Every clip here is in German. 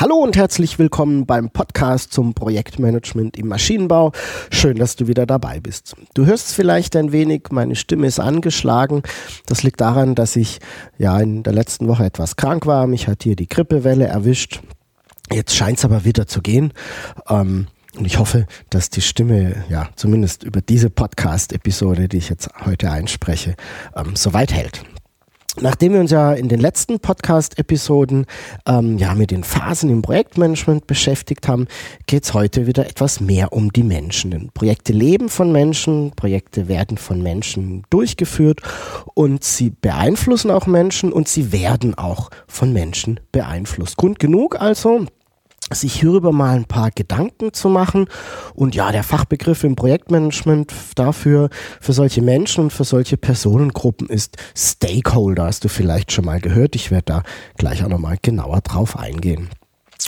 Hallo und herzlich willkommen beim Podcast zum Projektmanagement im Maschinenbau. Schön, dass du wieder dabei bist. Du hörst vielleicht ein wenig, meine Stimme ist angeschlagen. Das liegt daran, dass ich ja in der letzten Woche etwas krank war. Mich hat hier die Grippewelle erwischt. Jetzt scheint es aber wieder zu gehen. Ähm, und ich hoffe, dass die Stimme, ja, zumindest über diese Podcast-Episode, die ich jetzt heute einspreche, ähm, soweit hält. Nachdem wir uns ja in den letzten Podcast-Episoden ähm, ja mit den Phasen im Projektmanagement beschäftigt haben, geht es heute wieder etwas mehr um die Menschen. Denn Projekte leben von Menschen, Projekte werden von Menschen durchgeführt und sie beeinflussen auch Menschen und sie werden auch von Menschen beeinflusst. Grund genug also, sich hierüber mal ein paar Gedanken zu machen. Und ja, der Fachbegriff im Projektmanagement dafür, für solche Menschen und für solche Personengruppen ist Stakeholder. Hast du vielleicht schon mal gehört. Ich werde da gleich auch nochmal genauer drauf eingehen.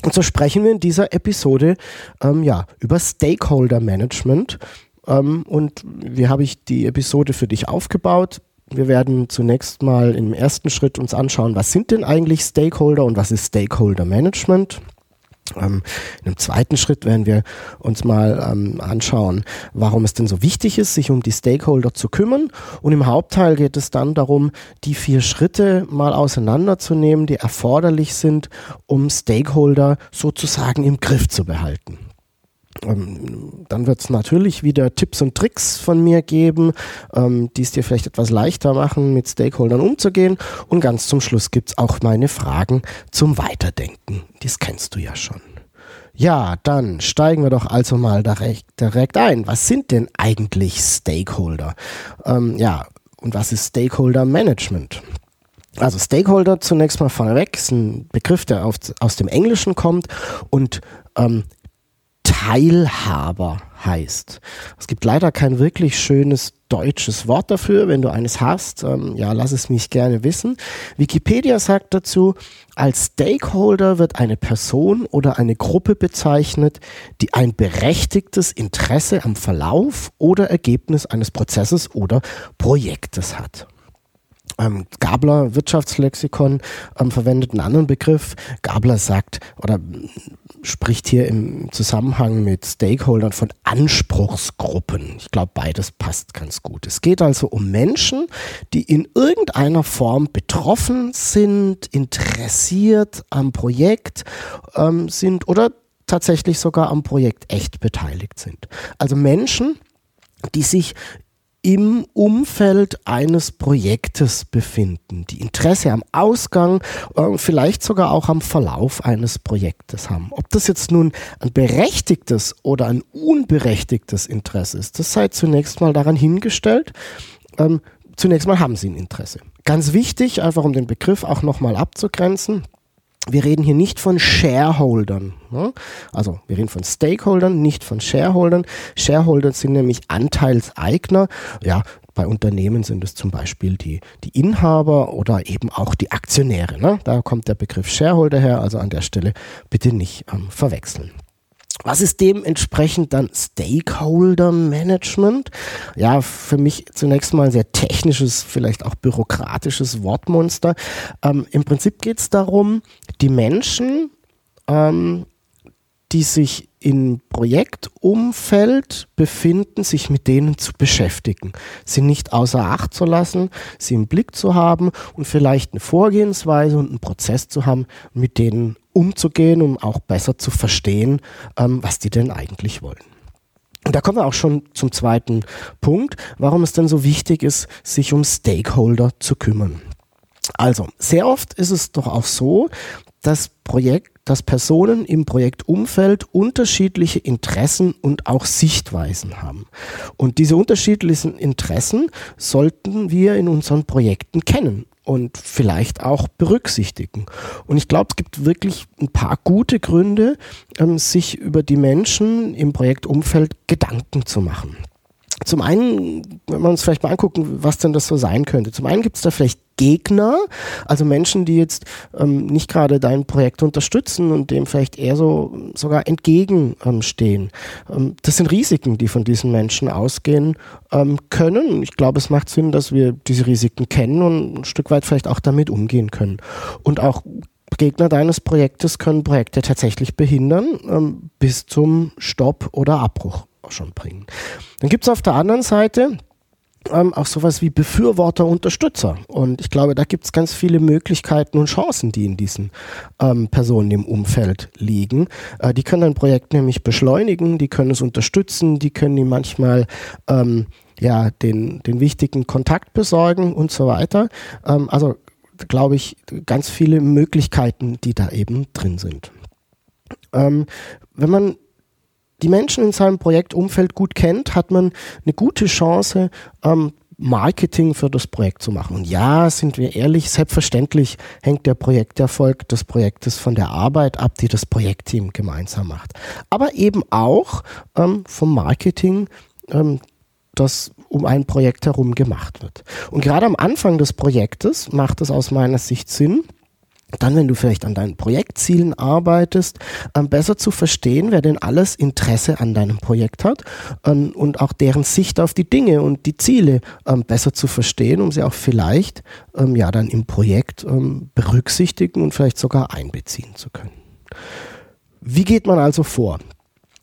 Und so sprechen wir in dieser Episode ähm, ja, über Stakeholder Management. Ähm, und wie habe ich die Episode für dich aufgebaut? Wir werden zunächst mal im ersten Schritt uns anschauen, was sind denn eigentlich Stakeholder und was ist Stakeholder Management? Ähm, in einem zweiten Schritt werden wir uns mal ähm, anschauen, warum es denn so wichtig ist, sich um die Stakeholder zu kümmern. Und im Hauptteil geht es dann darum, die vier Schritte mal auseinanderzunehmen, die erforderlich sind, um Stakeholder sozusagen im Griff zu behalten. Ähm, dann wird es natürlich wieder Tipps und Tricks von mir geben, ähm, die es dir vielleicht etwas leichter machen, mit Stakeholdern umzugehen. Und ganz zum Schluss gibt es auch meine Fragen zum Weiterdenken. Das kennst du ja schon. Ja, dann steigen wir doch also mal direkt, direkt ein. Was sind denn eigentlich Stakeholder? Ähm, ja, und was ist Stakeholder Management? Also Stakeholder zunächst mal vorneweg ist ein Begriff, der aus dem Englischen kommt und ähm, Teilhaber heißt. Es gibt leider kein wirklich schönes deutsches Wort dafür. Wenn du eines hast, ähm, ja, lass es mich gerne wissen. Wikipedia sagt dazu, als Stakeholder wird eine Person oder eine Gruppe bezeichnet, die ein berechtigtes Interesse am Verlauf oder Ergebnis eines Prozesses oder Projektes hat. Ähm, Gabler Wirtschaftslexikon ähm, verwendet einen anderen Begriff. Gabler sagt oder spricht hier im Zusammenhang mit Stakeholdern von Anspruchsgruppen. Ich glaube, beides passt ganz gut. Es geht also um Menschen, die in irgendeiner Form betroffen sind, interessiert am Projekt ähm, sind oder tatsächlich sogar am Projekt echt beteiligt sind. Also Menschen, die sich im Umfeld eines Projektes befinden, die Interesse am Ausgang, äh, vielleicht sogar auch am Verlauf eines Projektes haben. Ob das jetzt nun ein berechtigtes oder ein unberechtigtes Interesse ist, das sei zunächst mal daran hingestellt. Ähm, zunächst mal haben sie ein Interesse. Ganz wichtig, einfach um den Begriff auch nochmal abzugrenzen, wir reden hier nicht von Shareholdern. Ne? Also wir reden von Stakeholdern, nicht von Shareholdern. Shareholder sind nämlich Anteilseigner. Ja, bei Unternehmen sind es zum Beispiel die, die Inhaber oder eben auch die Aktionäre. Ne? Da kommt der Begriff Shareholder her, also an der Stelle bitte nicht ähm, verwechseln. Was ist dementsprechend dann Stakeholder Management? Ja, für mich zunächst mal ein sehr technisches, vielleicht auch bürokratisches Wortmonster. Ähm, Im Prinzip geht es darum, die Menschen, ähm, die sich im Projektumfeld befinden, sich mit denen zu beschäftigen, sie nicht außer Acht zu lassen, sie im Blick zu haben und vielleicht eine Vorgehensweise und einen Prozess zu haben, mit denen umzugehen, um auch besser zu verstehen, ähm, was die denn eigentlich wollen. Und da kommen wir auch schon zum zweiten Punkt, warum es denn so wichtig ist, sich um Stakeholder zu kümmern. Also, sehr oft ist es doch auch so, dass Projekt, dass Personen im Projektumfeld unterschiedliche Interessen und auch Sichtweisen haben. Und diese unterschiedlichen Interessen sollten wir in unseren Projekten kennen und vielleicht auch berücksichtigen. Und ich glaube, es gibt wirklich ein paar gute Gründe, ähm, sich über die Menschen im Projektumfeld Gedanken zu machen. Zum einen, wenn wir uns vielleicht mal angucken, was denn das so sein könnte. Zum einen gibt es da vielleicht Gegner, also Menschen, die jetzt ähm, nicht gerade dein Projekt unterstützen und dem vielleicht eher so sogar entgegenstehen. Ähm, ähm, das sind Risiken, die von diesen Menschen ausgehen ähm, können. Ich glaube, es macht Sinn, dass wir diese Risiken kennen und ein Stück weit vielleicht auch damit umgehen können. Und auch Gegner deines Projektes können Projekte tatsächlich behindern, ähm, bis zum Stopp oder Abbruch schon bringen. Dann gibt es auf der anderen Seite ähm, auch sowas wie Befürworter, Unterstützer. Und ich glaube, da gibt es ganz viele Möglichkeiten und Chancen, die in diesen ähm, Personen im Umfeld liegen. Äh, die können ein Projekt nämlich beschleunigen, die können es unterstützen, die können ihm manchmal ähm, ja, den, den wichtigen Kontakt besorgen und so weiter. Ähm, also glaube ich, ganz viele Möglichkeiten, die da eben drin sind. Ähm, wenn man die Menschen in seinem Projektumfeld gut kennt, hat man eine gute Chance, ähm, Marketing für das Projekt zu machen. Und ja, sind wir ehrlich, selbstverständlich hängt der Projekterfolg des Projektes von der Arbeit ab, die das Projektteam gemeinsam macht. Aber eben auch ähm, vom Marketing, ähm, das um ein Projekt herum gemacht wird. Und gerade am Anfang des Projektes macht es aus meiner Sicht Sinn, dann, wenn du vielleicht an deinen Projektzielen arbeitest, ähm, besser zu verstehen, wer denn alles Interesse an deinem Projekt hat ähm, und auch deren Sicht auf die Dinge und die Ziele ähm, besser zu verstehen, um sie auch vielleicht ähm, ja dann im Projekt ähm, berücksichtigen und vielleicht sogar einbeziehen zu können. Wie geht man also vor?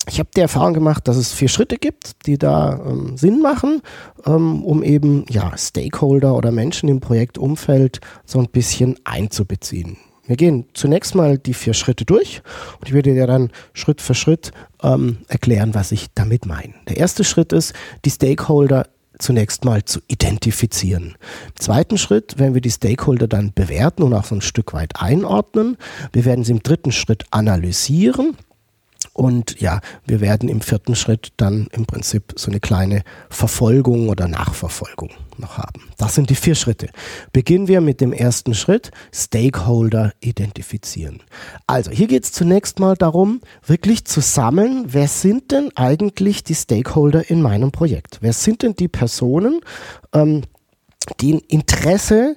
Ich habe die Erfahrung gemacht, dass es vier Schritte gibt, die da ähm, Sinn machen, ähm, um eben ja, Stakeholder oder Menschen im Projektumfeld so ein bisschen einzubeziehen. Wir gehen zunächst mal die vier Schritte durch und ich werde dir dann Schritt für Schritt ähm, erklären, was ich damit meine. Der erste Schritt ist, die Stakeholder zunächst mal zu identifizieren. Im zweiten Schritt werden wir die Stakeholder dann bewerten und auch so ein Stück weit einordnen. Wir werden sie im dritten Schritt analysieren und ja, wir werden im vierten Schritt dann im Prinzip so eine kleine Verfolgung oder Nachverfolgung noch haben. Das sind die vier Schritte. Beginnen wir mit dem ersten Schritt, Stakeholder identifizieren. Also hier geht es zunächst mal darum, wirklich zu sammeln, wer sind denn eigentlich die Stakeholder in meinem Projekt? Wer sind denn die Personen, ähm, die ein Interesse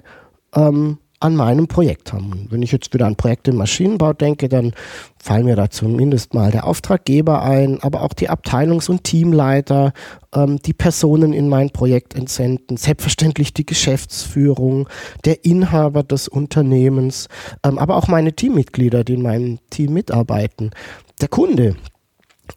ähm, an meinem Projekt haben. Wenn ich jetzt wieder an Projekte im Maschinenbau denke, dann fallen mir da zumindest mal der Auftraggeber ein, aber auch die Abteilungs- und Teamleiter, ähm, die Personen in mein Projekt entsenden, selbstverständlich die Geschäftsführung, der Inhaber des Unternehmens, ähm, aber auch meine Teammitglieder, die in meinem Team mitarbeiten, der Kunde,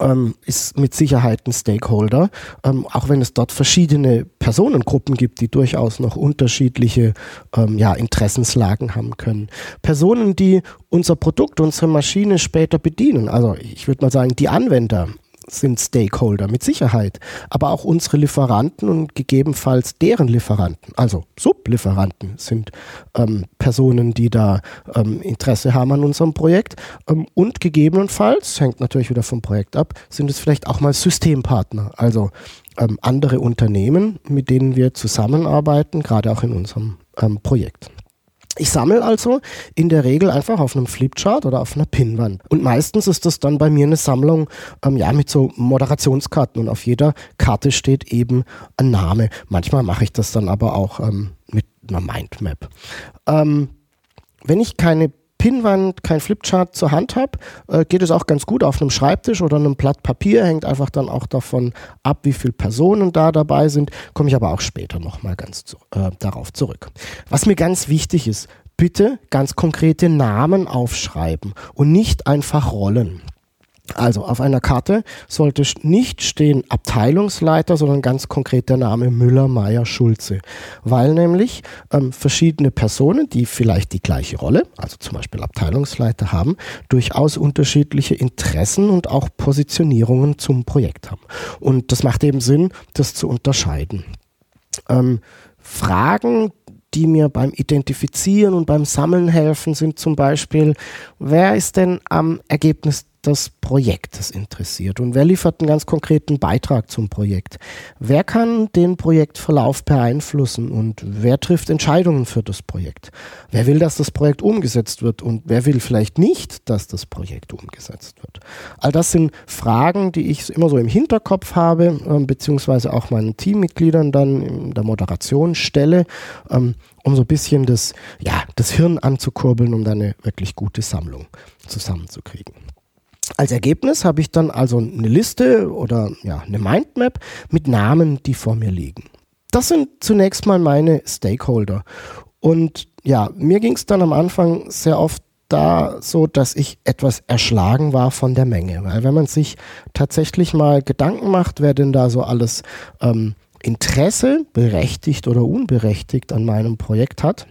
ähm, ist mit Sicherheit ein Stakeholder, ähm, auch wenn es dort verschiedene Personengruppen gibt, die durchaus noch unterschiedliche ähm, ja, Interessenslagen haben können. Personen, die unser Produkt, unsere Maschine später bedienen, also ich würde mal sagen, die Anwender, sind Stakeholder mit Sicherheit, aber auch unsere Lieferanten und gegebenenfalls deren Lieferanten, also Sublieferanten sind ähm, Personen, die da ähm, Interesse haben an unserem Projekt ähm, und gegebenenfalls, hängt natürlich wieder vom Projekt ab, sind es vielleicht auch mal Systempartner, also ähm, andere Unternehmen, mit denen wir zusammenarbeiten, gerade auch in unserem ähm, Projekt. Ich sammle also in der Regel einfach auf einem Flipchart oder auf einer Pinwand. Und meistens ist das dann bei mir eine Sammlung ähm, ja, mit so Moderationskarten und auf jeder Karte steht eben ein Name. Manchmal mache ich das dann aber auch ähm, mit einer Mindmap. Ähm, wenn ich keine Pinwand, kein Flipchart zur Hand habe, äh, geht es auch ganz gut auf einem Schreibtisch oder einem Blatt Papier, hängt einfach dann auch davon ab, wie viele Personen da dabei sind, komme ich aber auch später nochmal ganz zu, äh, darauf zurück. Was mir ganz wichtig ist, bitte ganz konkrete Namen aufschreiben und nicht einfach Rollen. Also auf einer Karte sollte nicht stehen Abteilungsleiter, sondern ganz konkret der Name Müller, Meier, Schulze. Weil nämlich ähm, verschiedene Personen, die vielleicht die gleiche Rolle, also zum Beispiel Abteilungsleiter haben, durchaus unterschiedliche Interessen und auch Positionierungen zum Projekt haben. Und das macht eben Sinn, das zu unterscheiden. Ähm, Fragen, die mir beim Identifizieren und beim Sammeln helfen, sind zum Beispiel, wer ist denn am Ergebnis das Projekt das interessiert und wer liefert einen ganz konkreten Beitrag zum Projekt? Wer kann den Projektverlauf beeinflussen und wer trifft Entscheidungen für das Projekt? Wer will, dass das Projekt umgesetzt wird und wer will vielleicht nicht, dass das Projekt umgesetzt wird? All das sind Fragen, die ich immer so im Hinterkopf habe, äh, beziehungsweise auch meinen Teammitgliedern dann in der Moderation stelle, ähm, um so ein bisschen das, ja, das Hirn anzukurbeln, um dann eine wirklich gute Sammlung zusammenzukriegen. Als Ergebnis habe ich dann also eine Liste oder ja, eine Mindmap mit Namen, die vor mir liegen. Das sind zunächst mal meine Stakeholder. Und ja, mir ging es dann am Anfang sehr oft da so, dass ich etwas erschlagen war von der Menge. Weil wenn man sich tatsächlich mal Gedanken macht, wer denn da so alles ähm, Interesse, berechtigt oder unberechtigt an meinem Projekt hat,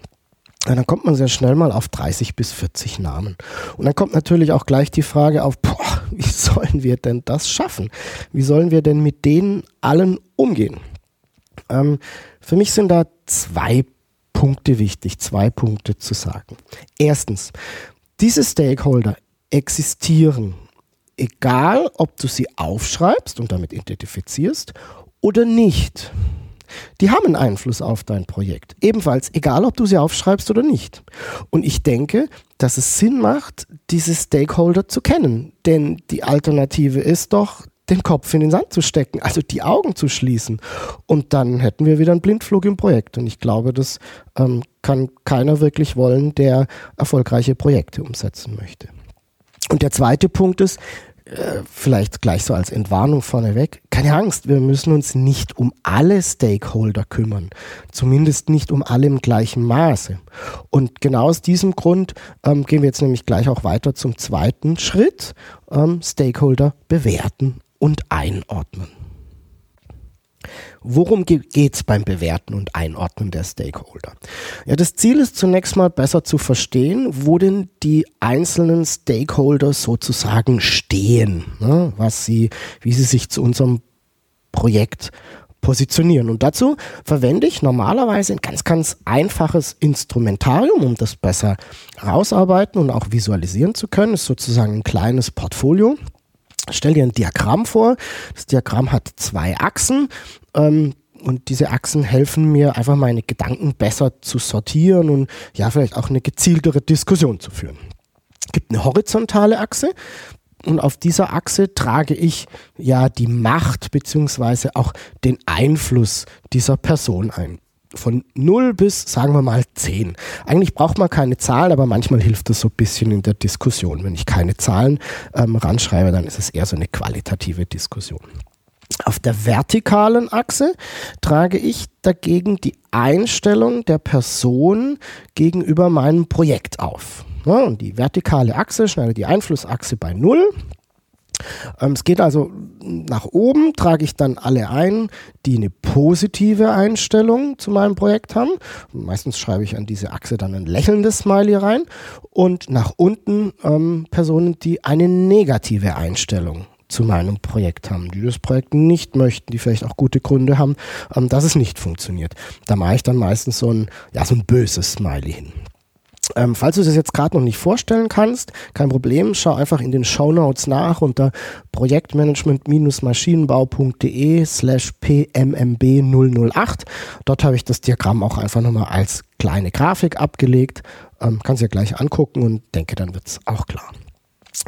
dann kommt man sehr schnell mal auf 30 bis 40 Namen. Und dann kommt natürlich auch gleich die Frage auf, boah, wie sollen wir denn das schaffen? Wie sollen wir denn mit denen allen umgehen? Ähm, für mich sind da zwei Punkte wichtig, zwei Punkte zu sagen. Erstens, diese Stakeholder existieren, egal ob du sie aufschreibst und damit identifizierst oder nicht die haben einen Einfluss auf dein Projekt. Ebenfalls, egal ob du sie aufschreibst oder nicht. Und ich denke, dass es Sinn macht, diese Stakeholder zu kennen. Denn die Alternative ist doch, den Kopf in den Sand zu stecken, also die Augen zu schließen. Und dann hätten wir wieder einen Blindflug im Projekt. Und ich glaube, das ähm, kann keiner wirklich wollen, der erfolgreiche Projekte umsetzen möchte. Und der zweite Punkt ist, äh, vielleicht gleich so als Entwarnung vorneweg, keine Angst, wir müssen uns nicht um alle Stakeholder kümmern, zumindest nicht um alle im gleichen Maße. Und genau aus diesem Grund ähm, gehen wir jetzt nämlich gleich auch weiter zum zweiten Schritt, ähm, Stakeholder bewerten und einordnen. Worum geht es beim Bewerten und Einordnen der Stakeholder? Ja, das Ziel ist zunächst mal besser zu verstehen, wo denn die einzelnen Stakeholder sozusagen stehen, ne? was sie, wie sie sich zu unserem Projekt positionieren. Und dazu verwende ich normalerweise ein ganz, ganz einfaches Instrumentarium, um das besser rausarbeiten und auch visualisieren zu können. Das ist sozusagen ein kleines Portfolio. Stell dir ein Diagramm vor. Das Diagramm hat zwei Achsen. Ähm, und diese Achsen helfen mir einfach meine Gedanken besser zu sortieren und ja, vielleicht auch eine gezieltere Diskussion zu führen. Es gibt eine horizontale Achse und auf dieser Achse trage ich ja die Macht beziehungsweise auch den Einfluss dieser Person ein von 0 bis, sagen wir mal, 10. Eigentlich braucht man keine Zahlen, aber manchmal hilft das so ein bisschen in der Diskussion. Wenn ich keine Zahlen ähm, ranschreibe, dann ist es eher so eine qualitative Diskussion. Auf der vertikalen Achse trage ich dagegen die Einstellung der Person gegenüber meinem Projekt auf. Und die vertikale Achse schneidet die Einflussachse bei 0 ähm, es geht also nach oben, trage ich dann alle ein, die eine positive Einstellung zu meinem Projekt haben. Meistens schreibe ich an diese Achse dann ein lächelndes Smiley rein. Und nach unten ähm, Personen, die eine negative Einstellung zu meinem Projekt haben, die das Projekt nicht möchten, die vielleicht auch gute Gründe haben, ähm, dass es nicht funktioniert. Da mache ich dann meistens so ein, ja, so ein böses Smiley hin. Ähm, falls du das jetzt gerade noch nicht vorstellen kannst, kein Problem, schau einfach in den Show Notes nach unter projektmanagement-maschinenbau.de slash pmmb008. Dort habe ich das Diagramm auch einfach nochmal als kleine Grafik abgelegt. Ähm, kannst ja gleich angucken und denke, dann wird es auch klar.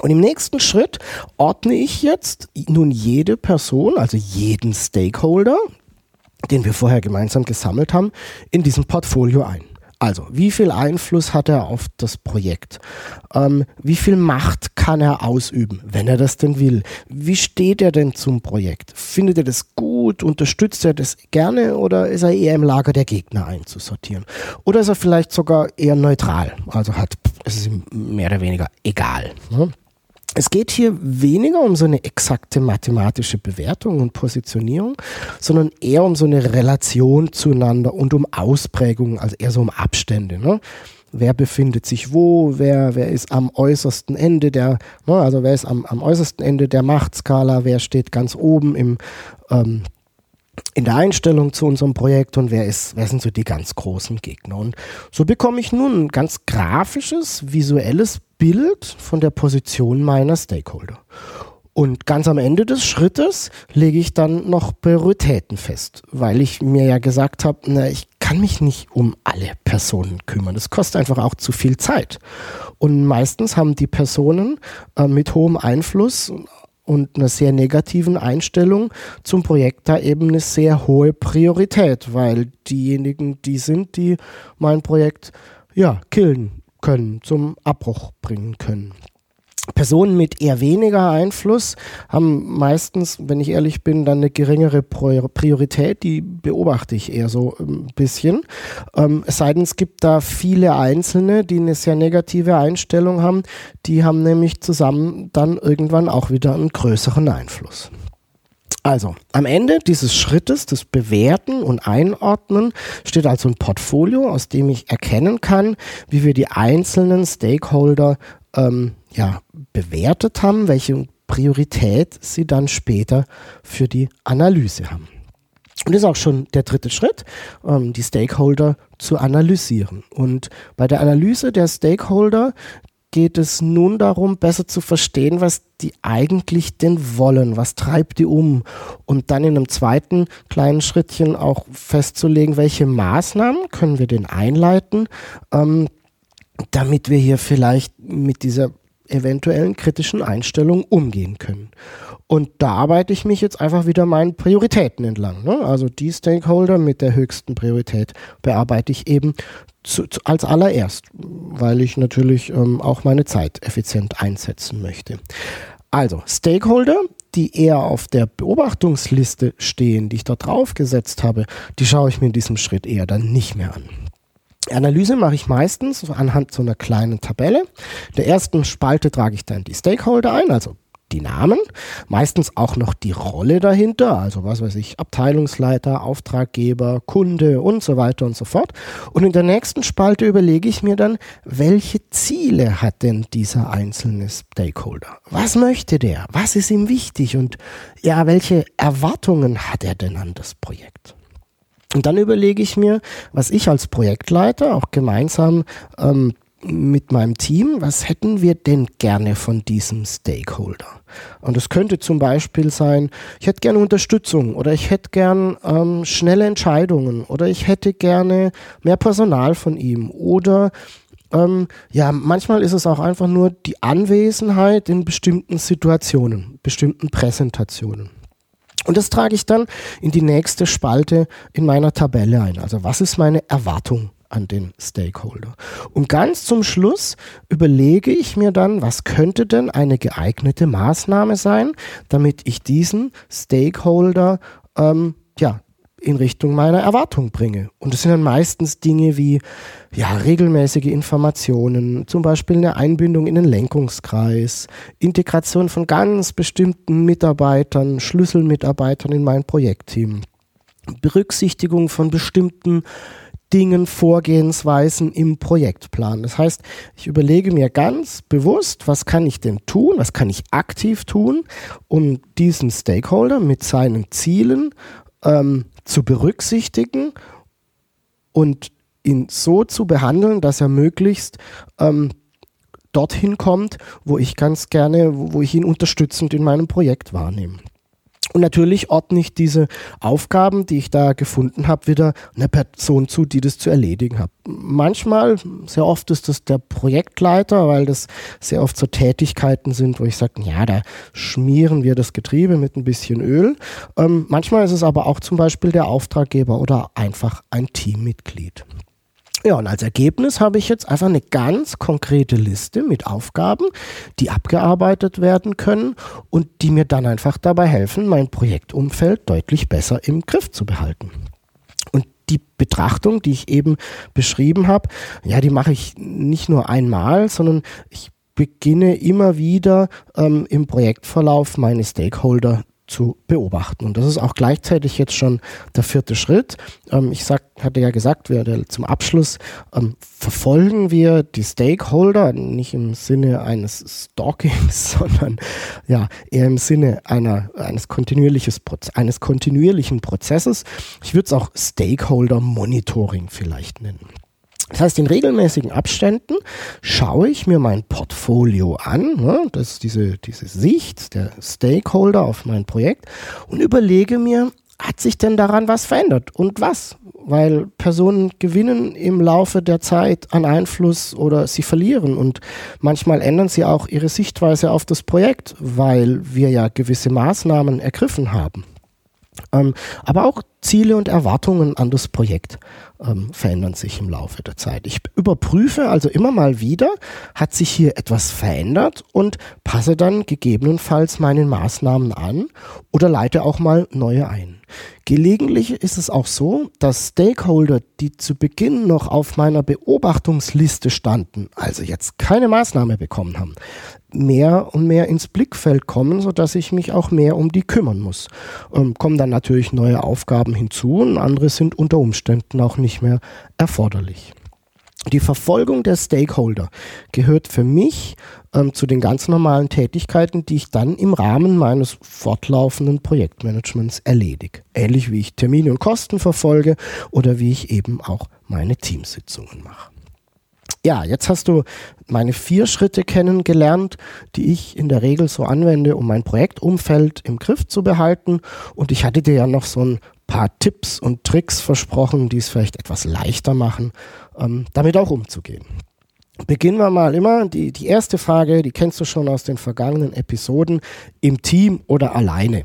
Und im nächsten Schritt ordne ich jetzt nun jede Person, also jeden Stakeholder, den wir vorher gemeinsam gesammelt haben, in diesem Portfolio ein. Also, wie viel Einfluss hat er auf das Projekt? Ähm, wie viel Macht kann er ausüben, wenn er das denn will? Wie steht er denn zum Projekt? Findet er das gut? Unterstützt er das gerne oder ist er eher im Lager der Gegner einzusortieren? Oder ist er vielleicht sogar eher neutral? Also hat, es ist ihm mehr oder weniger egal. Ne? Es geht hier weniger um so eine exakte mathematische Bewertung und Positionierung, sondern eher um so eine Relation zueinander und um Ausprägungen, also eher so um Abstände. Ne? Wer befindet sich wo, wer, wer ist am äußersten Ende der, ne, also wer ist am, am äußersten Ende der Machtskala, wer steht ganz oben im, ähm, in der Einstellung zu unserem Projekt und wer ist, wer sind so die ganz großen Gegner. Und so bekomme ich nun ein ganz grafisches, visuelles Bild von der Position meiner Stakeholder. Und ganz am Ende des Schrittes lege ich dann noch Prioritäten fest, weil ich mir ja gesagt habe, na, ich kann mich nicht um alle Personen kümmern. Das kostet einfach auch zu viel Zeit. Und meistens haben die Personen äh, mit hohem Einfluss und einer sehr negativen Einstellung zum Projekt da eben eine sehr hohe Priorität, weil diejenigen, die sind, die mein Projekt ja killen können, zum Abbruch bringen können. Personen mit eher weniger Einfluss haben meistens, wenn ich ehrlich bin, dann eine geringere Priorität. Die beobachte ich eher so ein bisschen. Ähm, es sei denn, es gibt da viele Einzelne, die eine sehr negative Einstellung haben. Die haben nämlich zusammen dann irgendwann auch wieder einen größeren Einfluss. Also, am Ende dieses Schrittes des Bewerten und Einordnen steht also ein Portfolio, aus dem ich erkennen kann, wie wir die einzelnen Stakeholder ähm, ja, bewertet haben, welche Priorität sie dann später für die Analyse haben. Und das ist auch schon der dritte Schritt, ähm, die Stakeholder zu analysieren. Und bei der Analyse der Stakeholder geht es nun darum, besser zu verstehen, was die eigentlich denn wollen, was treibt die um und dann in einem zweiten kleinen Schrittchen auch festzulegen, welche Maßnahmen können wir denn einleiten, ähm, damit wir hier vielleicht mit dieser eventuellen kritischen Einstellungen umgehen können. Und da arbeite ich mich jetzt einfach wieder meinen Prioritäten entlang. Ne? Also die Stakeholder mit der höchsten Priorität bearbeite ich eben zu, zu, als allererst, weil ich natürlich ähm, auch meine Zeit effizient einsetzen möchte. Also Stakeholder, die eher auf der Beobachtungsliste stehen, die ich dort draufgesetzt habe, die schaue ich mir in diesem Schritt eher dann nicht mehr an. Analyse mache ich meistens anhand so einer kleinen Tabelle. Der ersten Spalte trage ich dann die Stakeholder ein, also die Namen, meistens auch noch die Rolle dahinter, also was weiß ich, Abteilungsleiter, Auftraggeber, Kunde und so weiter und so fort. Und in der nächsten Spalte überlege ich mir dann, welche Ziele hat denn dieser einzelne Stakeholder? Was möchte der? Was ist ihm wichtig? Und ja, welche Erwartungen hat er denn an das Projekt? Und dann überlege ich mir, was ich als Projektleiter auch gemeinsam ähm, mit meinem Team, was hätten wir denn gerne von diesem Stakeholder? Und es könnte zum Beispiel sein, ich hätte gerne Unterstützung oder ich hätte gern ähm, schnelle Entscheidungen oder ich hätte gerne mehr Personal von ihm oder ähm, ja, manchmal ist es auch einfach nur die Anwesenheit in bestimmten Situationen, bestimmten Präsentationen. Und das trage ich dann in die nächste Spalte in meiner Tabelle ein. Also was ist meine Erwartung an den Stakeholder? Und ganz zum Schluss überlege ich mir dann, was könnte denn eine geeignete Maßnahme sein, damit ich diesen Stakeholder ähm, ja, in Richtung meiner Erwartung bringe. Und das sind dann meistens Dinge wie ja, regelmäßige Informationen, zum Beispiel eine Einbindung in den Lenkungskreis, Integration von ganz bestimmten Mitarbeitern, Schlüsselmitarbeitern in mein Projektteam, Berücksichtigung von bestimmten Dingen, Vorgehensweisen im Projektplan. Das heißt, ich überlege mir ganz bewusst, was kann ich denn tun, was kann ich aktiv tun, um diesen Stakeholder mit seinen Zielen ähm, zu berücksichtigen und ihn so zu behandeln, dass er möglichst ähm, dorthin kommt, wo ich ganz gerne, wo, wo ich ihn unterstützend in meinem Projekt wahrnehme. Und natürlich ordne ich diese Aufgaben, die ich da gefunden habe, wieder einer Person zu, die das zu erledigen hat. Manchmal, sehr oft ist das der Projektleiter, weil das sehr oft so Tätigkeiten sind, wo ich sage, ja, da schmieren wir das Getriebe mit ein bisschen Öl. Ähm, manchmal ist es aber auch zum Beispiel der Auftraggeber oder einfach ein Teammitglied. Ja, und als Ergebnis habe ich jetzt einfach eine ganz konkrete Liste mit Aufgaben, die abgearbeitet werden können und die mir dann einfach dabei helfen, mein Projektumfeld deutlich besser im Griff zu behalten. Und die Betrachtung, die ich eben beschrieben habe, ja, die mache ich nicht nur einmal, sondern ich beginne immer wieder ähm, im Projektverlauf meine Stakeholder zu beobachten. Und das ist auch gleichzeitig jetzt schon der vierte Schritt. Ähm, ich sag, hatte ja gesagt, wir zum Abschluss ähm, verfolgen wir die Stakeholder nicht im Sinne eines Stalkings, sondern ja eher im Sinne einer eines kontinuierliches eines kontinuierlichen Prozesses. Ich würde es auch Stakeholder Monitoring vielleicht nennen. Das heißt, in regelmäßigen Abständen schaue ich mir mein Portfolio an, ne, das ist diese, diese Sicht der Stakeholder auf mein Projekt und überlege mir, hat sich denn daran was verändert und was? Weil Personen gewinnen im Laufe der Zeit an Einfluss oder sie verlieren und manchmal ändern sie auch ihre Sichtweise auf das Projekt, weil wir ja gewisse Maßnahmen ergriffen haben. Ähm, aber auch Ziele und Erwartungen an das Projekt ähm, verändern sich im Laufe der Zeit. Ich überprüfe also immer mal wieder, hat sich hier etwas verändert und passe dann gegebenenfalls meinen Maßnahmen an oder leite auch mal neue ein. Gelegentlich ist es auch so, dass Stakeholder, die zu Beginn noch auf meiner Beobachtungsliste standen, also jetzt keine Maßnahme bekommen haben, mehr und mehr ins Blickfeld kommen, sodass ich mich auch mehr um die kümmern muss. Ähm, kommen dann natürlich neue Aufgaben hinzu und andere sind unter Umständen auch nicht mehr erforderlich. Die Verfolgung der Stakeholder gehört für mich ähm, zu den ganz normalen Tätigkeiten, die ich dann im Rahmen meines fortlaufenden Projektmanagements erledige. Ähnlich wie ich Termine und Kosten verfolge oder wie ich eben auch meine Teamsitzungen mache. Ja, jetzt hast du meine vier Schritte kennengelernt, die ich in der Regel so anwende, um mein Projektumfeld im Griff zu behalten. Und ich hatte dir ja noch so ein paar Tipps und Tricks versprochen, die es vielleicht etwas leichter machen, ähm, damit auch umzugehen. Beginnen wir mal immer. Die, die erste Frage, die kennst du schon aus den vergangenen Episoden, im Team oder alleine.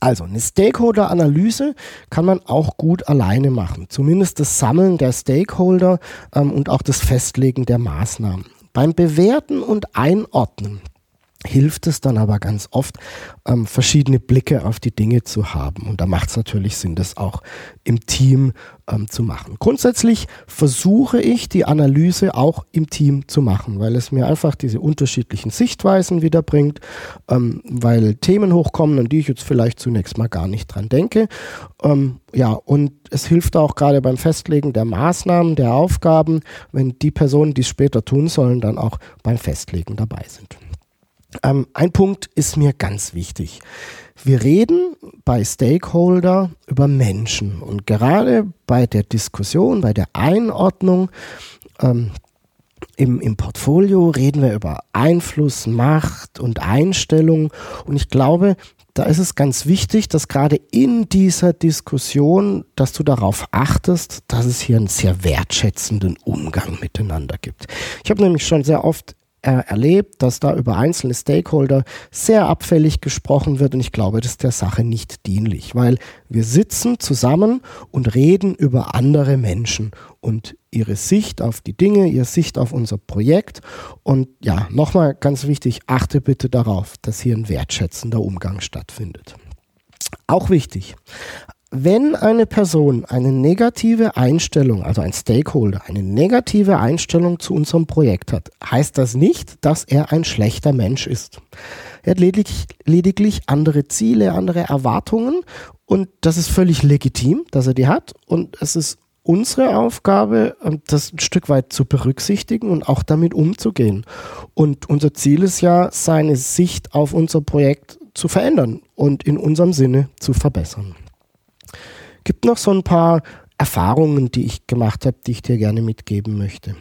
Also eine Stakeholder-Analyse kann man auch gut alleine machen. Zumindest das Sammeln der Stakeholder ähm, und auch das Festlegen der Maßnahmen. Beim Bewerten und Einordnen hilft es dann aber ganz oft, ähm, verschiedene Blicke auf die Dinge zu haben. Und da macht es natürlich Sinn, das auch im Team ähm, zu machen. Grundsätzlich versuche ich die Analyse auch im Team zu machen, weil es mir einfach diese unterschiedlichen Sichtweisen wiederbringt, ähm, weil Themen hochkommen, an die ich jetzt vielleicht zunächst mal gar nicht dran denke. Ähm, ja, und es hilft auch gerade beim Festlegen der Maßnahmen, der Aufgaben, wenn die Personen, die es später tun sollen, dann auch beim Festlegen dabei sind. Ähm, ein Punkt ist mir ganz wichtig. Wir reden bei Stakeholder über Menschen und gerade bei der Diskussion, bei der Einordnung ähm, im, im Portfolio reden wir über Einfluss, Macht und Einstellung und ich glaube, da ist es ganz wichtig, dass gerade in dieser Diskussion, dass du darauf achtest, dass es hier einen sehr wertschätzenden Umgang miteinander gibt. Ich habe nämlich schon sehr oft erlebt, dass da über einzelne Stakeholder sehr abfällig gesprochen wird und ich glaube, das ist der Sache nicht dienlich, weil wir sitzen zusammen und reden über andere Menschen und ihre Sicht auf die Dinge, ihre Sicht auf unser Projekt und ja, nochmal ganz wichtig, achte bitte darauf, dass hier ein wertschätzender Umgang stattfindet. Auch wichtig, wenn eine Person eine negative Einstellung, also ein Stakeholder, eine negative Einstellung zu unserem Projekt hat, heißt das nicht, dass er ein schlechter Mensch ist. Er hat lediglich, lediglich andere Ziele, andere Erwartungen und das ist völlig legitim, dass er die hat und es ist unsere Aufgabe, ähm, das ein Stück weit zu berücksichtigen und auch damit umzugehen. Und unser Ziel ist ja, seine Sicht auf unser Projekt zu verändern und in unserem Sinne zu verbessern gibt noch so ein paar Erfahrungen, die ich gemacht habe, die ich dir gerne mitgeben möchte.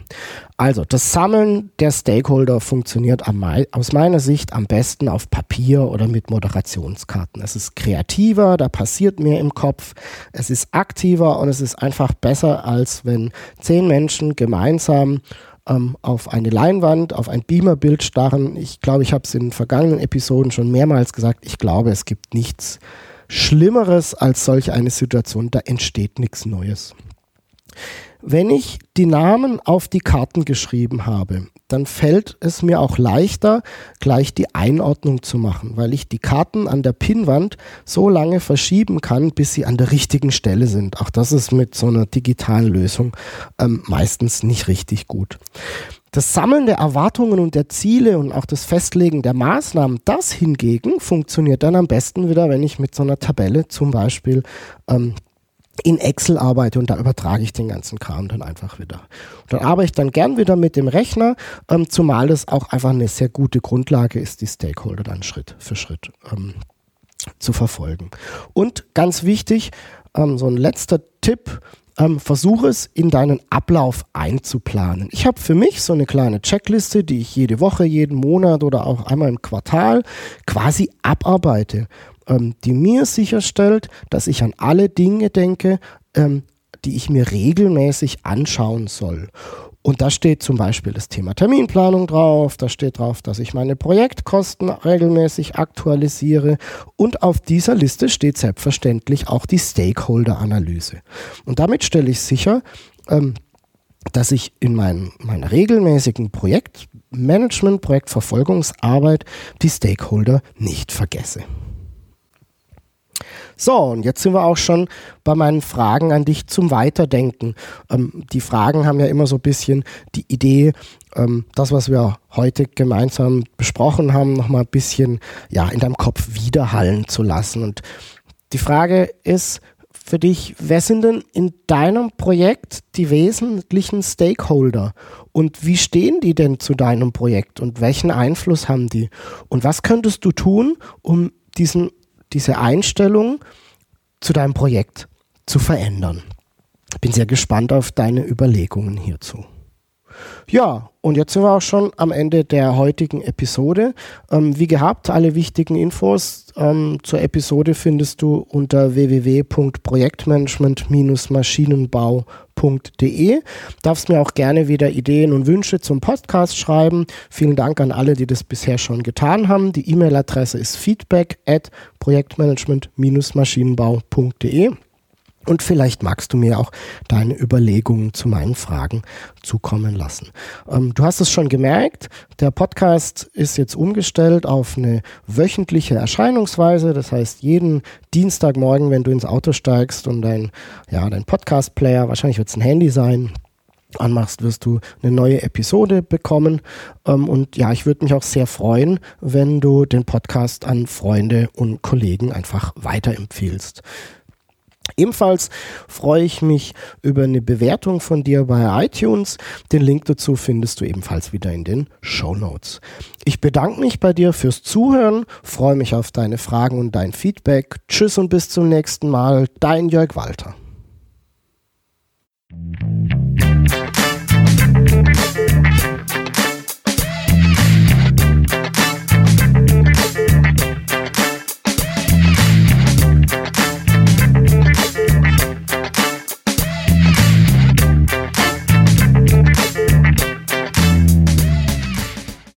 Also, das Sammeln der Stakeholder funktioniert am, aus meiner Sicht am besten auf Papier oder mit Moderationskarten. Es ist kreativer, da passiert mehr im Kopf, es ist aktiver und es ist einfach besser, als wenn zehn Menschen gemeinsam ähm, auf eine Leinwand, auf ein Beamerbild starren. Ich glaube, ich habe es in vergangenen Episoden schon mehrmals gesagt. Ich glaube, es gibt nichts Schlimmeres als solch eine Situation, da entsteht nichts Neues. Wenn ich die Namen auf die Karten geschrieben habe, dann fällt es mir auch leichter, gleich die Einordnung zu machen, weil ich die Karten an der Pinnwand so lange verschieben kann, bis sie an der richtigen Stelle sind. Auch das ist mit so einer digitalen Lösung ähm, meistens nicht richtig gut. Das Sammeln der Erwartungen und der Ziele und auch das Festlegen der Maßnahmen, das hingegen funktioniert dann am besten wieder, wenn ich mit so einer Tabelle zum Beispiel ähm, in Excel arbeite und da übertrage ich den ganzen Kram dann einfach wieder. Und dann arbeite ich dann gern wieder mit dem Rechner, ähm, zumal es auch einfach eine sehr gute Grundlage ist, die Stakeholder dann Schritt für Schritt ähm, zu verfolgen. Und ganz wichtig, ähm, so ein letzter Tipp, ähm, versuche es in deinen Ablauf einzuplanen. Ich habe für mich so eine kleine Checkliste, die ich jede Woche, jeden Monat oder auch einmal im Quartal quasi abarbeite, ähm, die mir sicherstellt, dass ich an alle Dinge denke, ähm, die ich mir regelmäßig anschauen soll. Und da steht zum Beispiel das Thema Terminplanung drauf, da steht drauf, dass ich meine Projektkosten regelmäßig aktualisiere und auf dieser Liste steht selbstverständlich auch die Stakeholder-Analyse. Und damit stelle ich sicher, ähm, dass ich in mein, meiner regelmäßigen Projektmanagement, Projektverfolgungsarbeit die Stakeholder nicht vergesse. So, und jetzt sind wir auch schon bei meinen Fragen an dich zum Weiterdenken. Ähm, die Fragen haben ja immer so ein bisschen die Idee, ähm, das, was wir heute gemeinsam besprochen haben, nochmal ein bisschen ja, in deinem Kopf widerhallen zu lassen. Und die Frage ist für dich, wer sind denn in deinem Projekt die wesentlichen Stakeholder? Und wie stehen die denn zu deinem Projekt? Und welchen Einfluss haben die? Und was könntest du tun, um diesen diese Einstellung zu deinem Projekt zu verändern. Bin sehr gespannt auf deine Überlegungen hierzu. Ja, und jetzt sind wir auch schon am Ende der heutigen Episode. Ähm, wie gehabt, alle wichtigen Infos ähm, zur Episode findest du unter www.projektmanagement-maschinenbau.de. Darfst mir auch gerne wieder Ideen und Wünsche zum Podcast schreiben. Vielen Dank an alle, die das bisher schon getan haben. Die E-Mail-Adresse ist feedback at projektmanagement-maschinenbau.de. Und vielleicht magst du mir auch deine Überlegungen zu meinen Fragen zukommen lassen. Ähm, du hast es schon gemerkt, der Podcast ist jetzt umgestellt auf eine wöchentliche Erscheinungsweise. Das heißt, jeden Dienstagmorgen, wenn du ins Auto steigst und dein, ja, dein Podcast-Player, wahrscheinlich wird es ein Handy sein, anmachst, wirst du eine neue Episode bekommen. Ähm, und ja, ich würde mich auch sehr freuen, wenn du den Podcast an Freunde und Kollegen einfach weiterempfiehlst. Ebenfalls freue ich mich über eine Bewertung von dir bei iTunes. Den Link dazu findest du ebenfalls wieder in den Show Notes. Ich bedanke mich bei dir fürs Zuhören, freue mich auf deine Fragen und dein Feedback. Tschüss und bis zum nächsten Mal. Dein Jörg Walter.